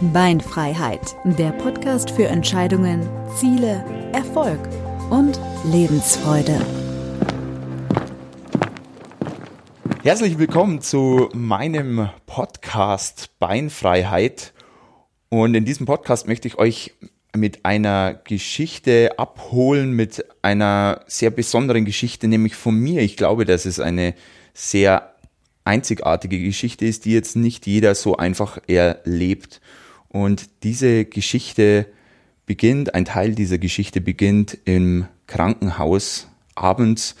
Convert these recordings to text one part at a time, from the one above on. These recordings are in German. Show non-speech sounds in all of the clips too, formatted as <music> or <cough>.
Beinfreiheit, der Podcast für Entscheidungen, Ziele, Erfolg und Lebensfreude. Herzlich willkommen zu meinem Podcast Beinfreiheit. Und in diesem Podcast möchte ich euch mit einer Geschichte abholen, mit einer sehr besonderen Geschichte, nämlich von mir. Ich glaube, dass es eine sehr einzigartige Geschichte ist, die jetzt nicht jeder so einfach erlebt. Und diese Geschichte beginnt, ein Teil dieser Geschichte beginnt im Krankenhaus abends.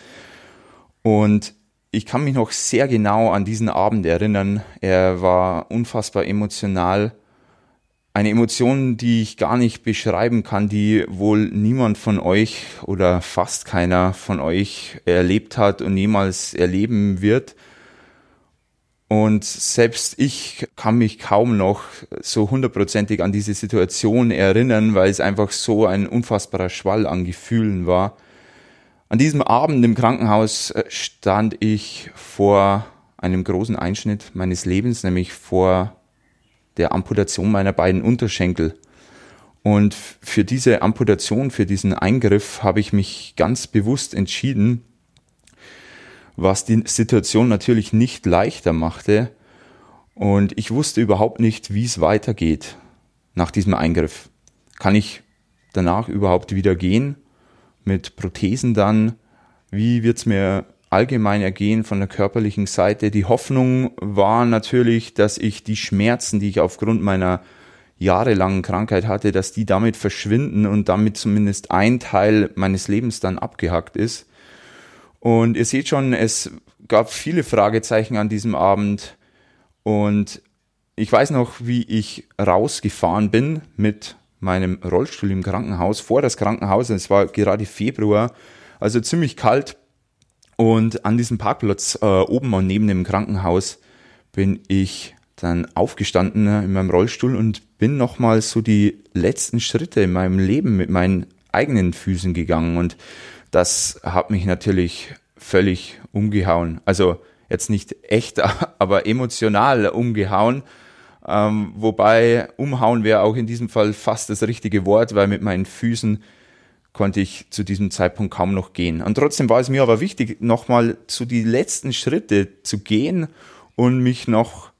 Und ich kann mich noch sehr genau an diesen Abend erinnern. Er war unfassbar emotional. Eine Emotion, die ich gar nicht beschreiben kann, die wohl niemand von euch oder fast keiner von euch erlebt hat und niemals erleben wird. Und selbst ich kann mich kaum noch so hundertprozentig an diese Situation erinnern, weil es einfach so ein unfassbarer Schwall an Gefühlen war. An diesem Abend im Krankenhaus äh, stand ich vor einem großen Einschnitt meines Lebens, nämlich vor der Amputation meiner beiden Unterschenkel. Und für diese Amputation, für diesen Eingriff habe ich mich ganz bewusst entschieden, was die Situation natürlich nicht leichter machte. Und ich wusste überhaupt nicht, wie es weitergeht nach diesem Eingriff. Kann ich danach überhaupt wieder gehen? Mit Prothesen dann? Wie wird es mir allgemein ergehen von der körperlichen Seite? Die Hoffnung war natürlich, dass ich die Schmerzen, die ich aufgrund meiner jahrelangen Krankheit hatte, dass die damit verschwinden und damit zumindest ein Teil meines Lebens dann abgehackt ist. Und ihr seht schon, es gab viele Fragezeichen an diesem Abend. Und ich weiß noch, wie ich rausgefahren bin mit meinem Rollstuhl im Krankenhaus, vor das Krankenhaus. Es war gerade Februar, also ziemlich kalt. Und an diesem Parkplatz äh, oben und neben dem Krankenhaus bin ich dann aufgestanden in meinem Rollstuhl und bin nochmal so die letzten Schritte in meinem Leben mit meinen eigenen Füßen gegangen. Und das hat mich natürlich völlig umgehauen. Also jetzt nicht echt, <laughs> aber emotional umgehauen. Ähm, wobei umhauen wäre auch in diesem Fall fast das richtige Wort, weil mit meinen Füßen konnte ich zu diesem Zeitpunkt kaum noch gehen. Und trotzdem war es mir aber wichtig, nochmal zu die letzten Schritte zu gehen und mich noch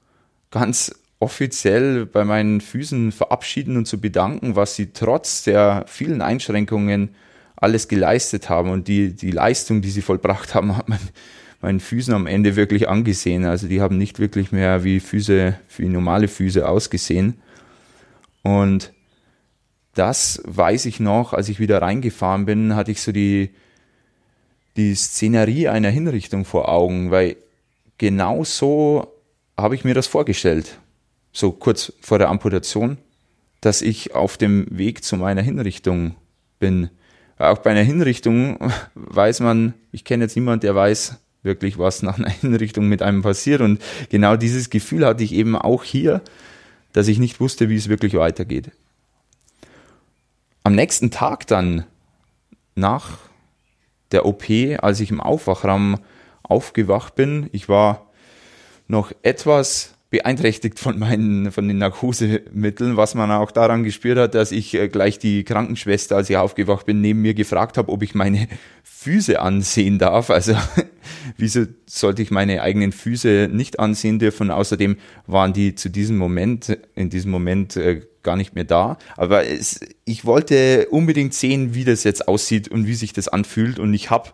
ganz offiziell bei meinen Füßen verabschieden und zu bedanken, was sie trotz der vielen Einschränkungen alles geleistet haben und die, die Leistung, die sie vollbracht haben, <laughs> hat man meinen Füßen am Ende wirklich angesehen. Also die haben nicht wirklich mehr wie Füße, wie normale Füße ausgesehen. Und das weiß ich noch, als ich wieder reingefahren bin, hatte ich so die, die Szenerie einer Hinrichtung vor Augen, weil genau so habe ich mir das vorgestellt. So kurz vor der Amputation, dass ich auf dem Weg zu meiner Hinrichtung bin auch bei einer Hinrichtung weiß man, ich kenne jetzt niemand, der weiß wirklich, was nach einer Hinrichtung mit einem passiert. Und genau dieses Gefühl hatte ich eben auch hier, dass ich nicht wusste, wie es wirklich weitergeht. Am nächsten Tag dann, nach der OP, als ich im Aufwachraum aufgewacht bin, ich war noch etwas beeinträchtigt von meinen, von den Narkosemitteln, was man auch daran gespürt hat, dass ich äh, gleich die Krankenschwester, als ich aufgewacht bin, neben mir gefragt habe, ob ich meine Füße ansehen darf. Also, <laughs> wieso sollte ich meine eigenen Füße nicht ansehen dürfen? Außerdem waren die zu diesem Moment, in diesem Moment äh, gar nicht mehr da. Aber es, ich wollte unbedingt sehen, wie das jetzt aussieht und wie sich das anfühlt. Und ich habe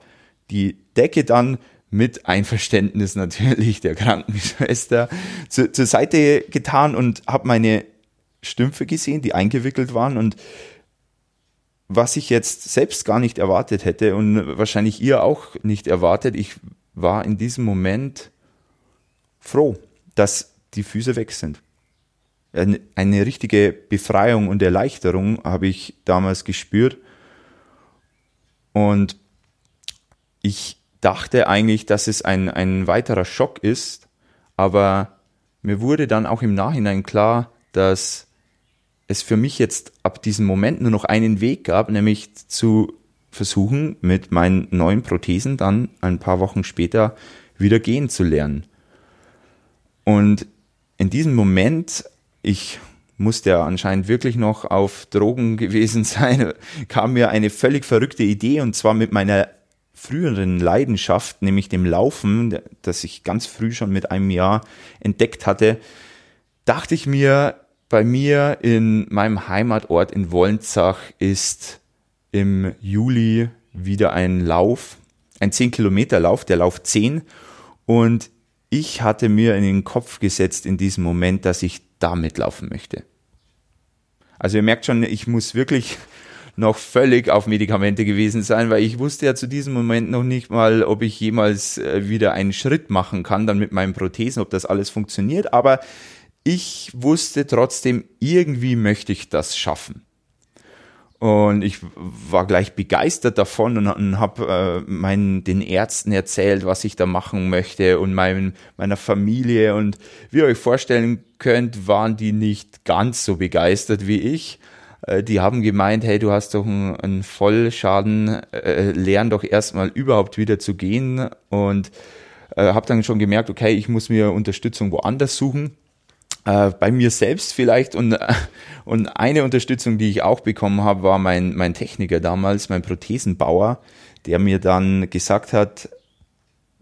die Decke dann mit Einverständnis natürlich der Krankenschwester zu, zur Seite getan und habe meine Stümpfe gesehen, die eingewickelt waren und was ich jetzt selbst gar nicht erwartet hätte und wahrscheinlich ihr auch nicht erwartet, ich war in diesem Moment froh, dass die Füße weg sind. eine, eine richtige Befreiung und Erleichterung habe ich damals gespürt. Und ich dachte eigentlich, dass es ein, ein weiterer Schock ist, aber mir wurde dann auch im Nachhinein klar, dass es für mich jetzt ab diesem Moment nur noch einen Weg gab, nämlich zu versuchen, mit meinen neuen Prothesen dann ein paar Wochen später wieder gehen zu lernen. Und in diesem Moment, ich musste ja anscheinend wirklich noch auf Drogen <laughs> gewesen sein, kam mir eine völlig verrückte Idee und zwar mit meiner früheren Leidenschaft, nämlich dem Laufen, das ich ganz früh schon mit einem Jahr entdeckt hatte, dachte ich mir, bei mir in meinem Heimatort in Wollenzach ist im Juli wieder ein Lauf, ein 10 Kilometer Lauf, der Lauf 10 und ich hatte mir in den Kopf gesetzt in diesem Moment, dass ich damit laufen möchte. Also ihr merkt schon, ich muss wirklich noch völlig auf Medikamente gewesen sein, weil ich wusste ja zu diesem Moment noch nicht mal, ob ich jemals äh, wieder einen Schritt machen kann, dann mit meinen Prothesen, ob das alles funktioniert. Aber ich wusste trotzdem, irgendwie möchte ich das schaffen. Und ich war gleich begeistert davon und, und habe äh, meinen den Ärzten erzählt, was ich da machen möchte und mein, meiner Familie. Und wie ihr euch vorstellen könnt, waren die nicht ganz so begeistert wie ich. Äh, die haben gemeint, hey, du hast doch einen, einen Vollschaden, äh, lern doch erstmal überhaupt wieder zu gehen. Und äh, habe dann schon gemerkt, okay, ich muss mir Unterstützung woanders suchen äh, bei mir selbst vielleicht und, äh, <laughs> und eine Unterstützung, die ich auch bekommen habe, war mein, mein Techniker damals, mein Prothesenbauer, der mir dann gesagt hat,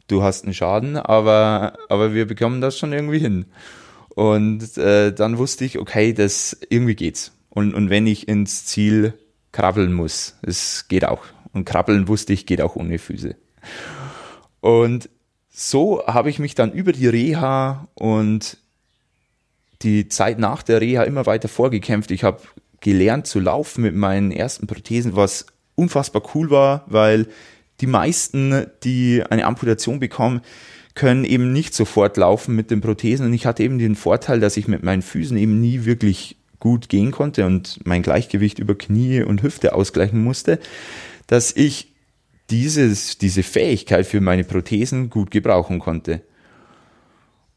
du hast einen Schaden, aber, aber wir bekommen das schon irgendwie hin. Und äh, dann wusste ich, okay, das irgendwie geht's. Und, und wenn ich ins Ziel krabbeln muss, es geht auch. Und krabbeln wusste ich, geht auch ohne Füße. Und so habe ich mich dann über die Reha und die Zeit nach der Reha immer weiter vorgekämpft. Ich habe gelernt zu laufen mit meinen ersten Prothesen, was unfassbar cool war, weil die meisten, die eine Amputation bekommen, können eben nicht sofort laufen mit den Prothesen. Und ich hatte eben den Vorteil, dass ich mit meinen Füßen eben nie wirklich gut gehen konnte und mein Gleichgewicht über Knie und Hüfte ausgleichen musste, dass ich dieses, diese Fähigkeit für meine Prothesen gut gebrauchen konnte.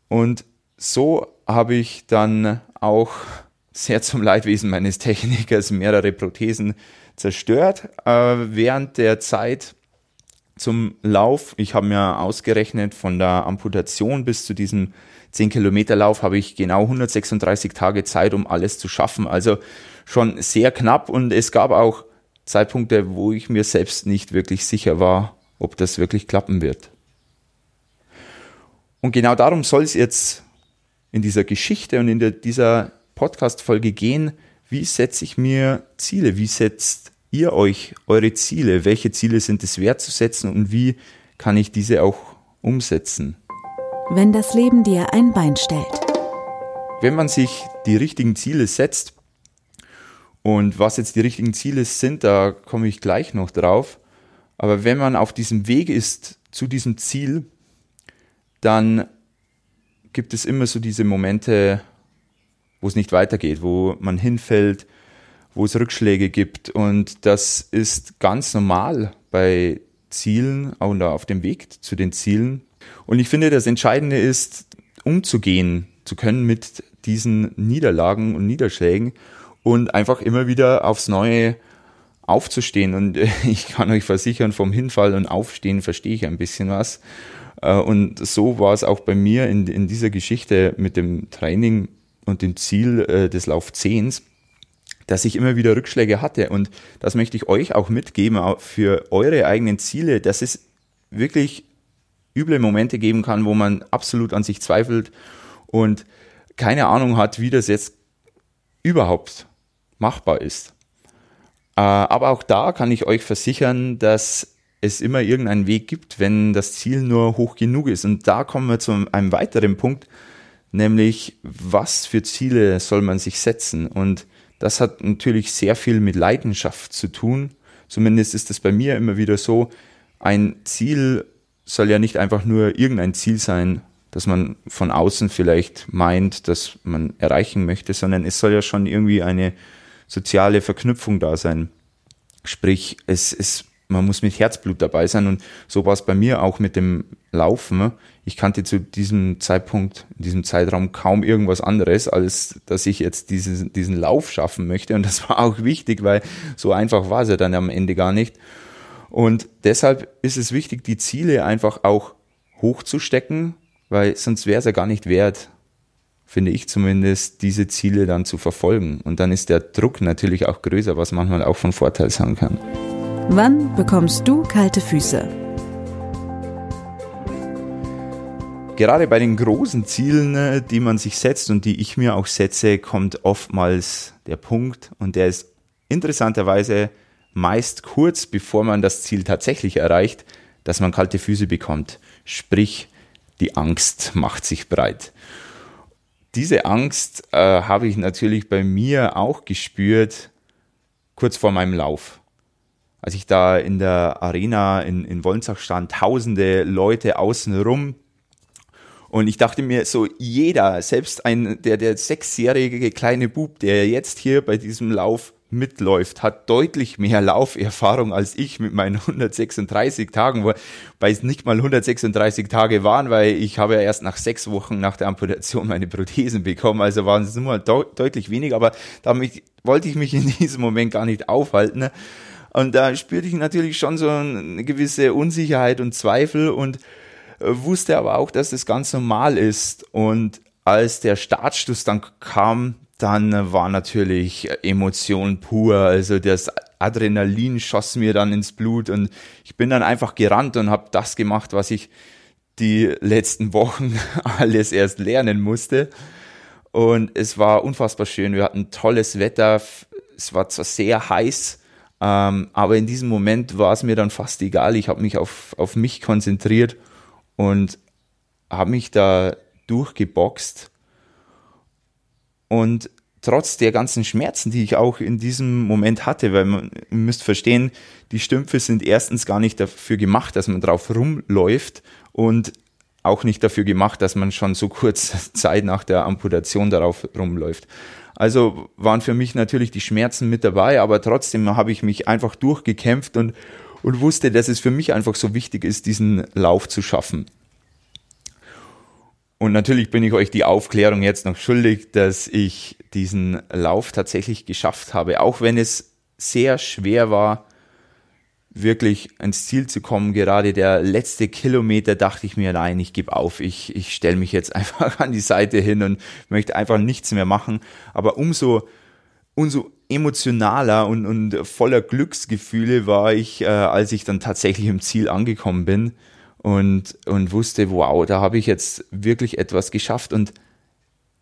Und so habe ich dann auch sehr zum Leidwesen meines Technikers mehrere Prothesen zerstört. Äh, während der Zeit zum Lauf, ich habe mir ausgerechnet, von der Amputation bis zu diesem 10 Kilometer Lauf habe ich genau 136 Tage Zeit, um alles zu schaffen. Also schon sehr knapp und es gab auch Zeitpunkte, wo ich mir selbst nicht wirklich sicher war, ob das wirklich klappen wird. Und genau darum soll es jetzt in dieser Geschichte und in der, dieser Podcast-Folge gehen, wie setze ich mir Ziele? Wie setzt ihr euch eure Ziele? Welche Ziele sind es wert zu setzen und wie kann ich diese auch umsetzen? Wenn das Leben dir ein Bein stellt. Wenn man sich die richtigen Ziele setzt, und was jetzt die richtigen Ziele sind, da komme ich gleich noch drauf. Aber wenn man auf diesem Weg ist zu diesem Ziel, dann gibt es immer so diese Momente, wo es nicht weitergeht, wo man hinfällt, wo es Rückschläge gibt. Und das ist ganz normal bei Zielen und auf dem Weg zu den Zielen. Und ich finde, das Entscheidende ist, umzugehen zu können mit diesen Niederlagen und Niederschlägen und einfach immer wieder aufs Neue aufzustehen. Und <laughs> ich kann euch versichern, vom Hinfall und Aufstehen verstehe ich ein bisschen was. Äh, und so war es auch bei mir in, in dieser Geschichte mit dem Training und dem Ziel äh, des Lauf 10 dass ich immer wieder Rückschläge hatte. Und das möchte ich euch auch mitgeben für eure eigenen Ziele, dass es wirklich üble Momente geben kann, wo man absolut an sich zweifelt und keine Ahnung hat, wie das jetzt überhaupt machbar ist. Äh, aber auch da kann ich euch versichern, dass es immer irgendeinen Weg gibt, wenn das Ziel nur hoch genug ist. Und da kommen wir zu einem weiteren Punkt, nämlich was für Ziele soll man sich setzen? Und das hat natürlich sehr viel mit Leidenschaft zu tun. Zumindest ist es bei mir immer wieder so, ein Ziel soll ja nicht einfach nur irgendein Ziel sein, das man von außen vielleicht meint, dass man erreichen möchte, sondern es soll ja schon irgendwie eine soziale Verknüpfung da sein. Sprich, es ist, man muss mit Herzblut dabei sein und so war es bei mir auch mit dem Laufen. Ich kannte zu diesem Zeitpunkt, in diesem Zeitraum kaum irgendwas anderes, als dass ich jetzt diesen, diesen Lauf schaffen möchte und das <laughs> war auch wichtig, weil so einfach war es ja dann am Ende gar nicht. Und deshalb ist es wichtig, die Ziele einfach auch hochzustecken, weil sonst wäre es ja gar nicht wert, finde ich zumindest, diese Ziele dann zu verfolgen. Und dann ist der Druck natürlich auch größer, was manchmal auch von Vorteil sein kann. Wann bekommst du kalte Füße? Gerade bei den großen Zielen, äh, die man sich setzt und die ich mir auch setze, kommt oftmals der Punkt und der ist interessanterweise meist kurz bevor man das Ziel tatsächlich erreicht, dass man kalte Füße bekommt. Sprich, die Angst macht sich breit. Diese Angst äh, habe ich natürlich bei mir auch gespürt, kurz vor meinem Lauf. Als ich da in der Arena in, in Wolnsach stand, tausende Leute außenrum. Und ich dachte mir so, jeder, selbst ein, der, der sechsjährige kleine Bub, der jetzt hier bei diesem Lauf mitläuft, hat deutlich mehr Lauferfahrung als ich mit meinen <laughs> 136 Tagen, wobei es nicht mal 136 Tage waren, weil ich habe ja erst nach sechs Wochen nach der Amputation meine Prothesen bekommen, also waren es nur mal de deutlich weniger, aber damit wollte ich mich in diesem Moment gar nicht aufhalten. Und da spürte ich natürlich schon so eine gewisse Unsicherheit und Zweifel und wusste aber auch, dass das ganz normal ist. Und als der Startstoß dann kam, dann war natürlich Emotion pur. Also das Adrenalin schoss mir dann ins Blut und ich bin dann einfach gerannt und habe das gemacht, was ich die letzten Wochen <laughs> alles erst lernen musste. Und es war unfassbar schön. Wir hatten tolles Wetter. Es war zwar sehr heiß, ähm, aber in diesem Moment war es mir dann fast egal. Ich habe mich auf, auf mich konzentriert und habe mich da durchgeboxt und trotz der ganzen Schmerzen, die ich auch in diesem Moment hatte, weil man ihr müsst verstehen, die Stümpfe sind erstens gar nicht dafür gemacht, dass man drauf rumläuft und auch nicht dafür gemacht, dass man schon so kurz <laughs> Zeit nach der Amputation darauf rumläuft. Also waren für mich natürlich die Schmerzen mit dabei, aber trotzdem habe ich mich einfach durchgekämpft und, und wusste, dass es für mich einfach so wichtig ist, diesen Lauf zu schaffen. Und natürlich bin ich euch die Aufklärung jetzt noch schuldig, dass ich diesen Lauf tatsächlich geschafft habe, auch wenn es sehr schwer war, wirklich ans Ziel zu kommen. Gerade der letzte Kilometer dachte ich mir, nein, ich gebe auf, ich, ich stelle mich jetzt <laughs> einfach an die Seite hin und möchte einfach nichts mehr machen. Aber umso, umso emotionaler und, und voller Glücksgefühle war ich, äh, als ich dann tatsächlich im Ziel angekommen bin und, und wusste, wow, da habe ich jetzt wirklich etwas geschafft. Und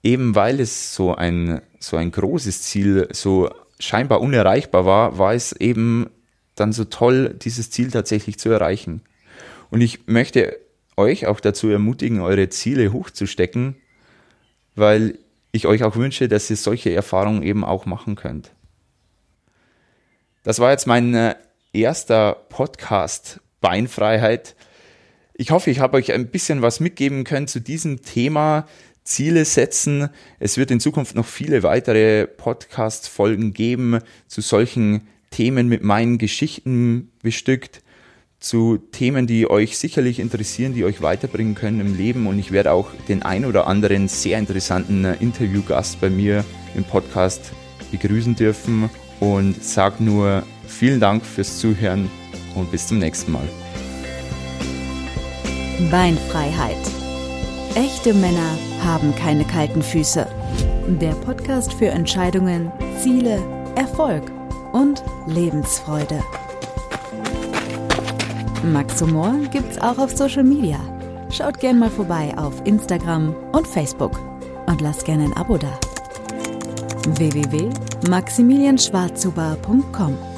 eben weil es so ein, so ein großes Ziel, so scheinbar unerreichbar war, war es eben dann so toll, dieses Ziel tatsächlich zu erreichen. Und ich möchte euch auch dazu ermutigen, eure Ziele hochzustecken, weil ich euch auch wünsche, dass ihr solche Erfahrungen eben auch machen könnt. Das war jetzt mein äh, erster Podcast Beinfreiheit. Ich hoffe, ich habe euch ein bisschen was mitgeben können zu diesem Thema. Ziele setzen. Es wird in Zukunft noch viele weitere Podcast-Folgen geben zu solchen Themen mit meinen Geschichten bestückt, zu Themen, die euch sicherlich interessieren, die euch weiterbringen können im Leben. Und ich werde auch den ein oder anderen sehr interessanten Interviewgast bei mir im Podcast begrüßen dürfen und sage nur vielen Dank fürs Zuhören und bis zum nächsten Mal. Beinfreiheit. Echte Männer haben keine kalten Füße. Der Podcast für Entscheidungen, Ziele, Erfolg und Lebensfreude. Max Humor gibt's auch auf Social Media. Schaut gern mal vorbei auf Instagram und Facebook und lasst gerne ein Abo da. www.maximilianschwarzhuber.com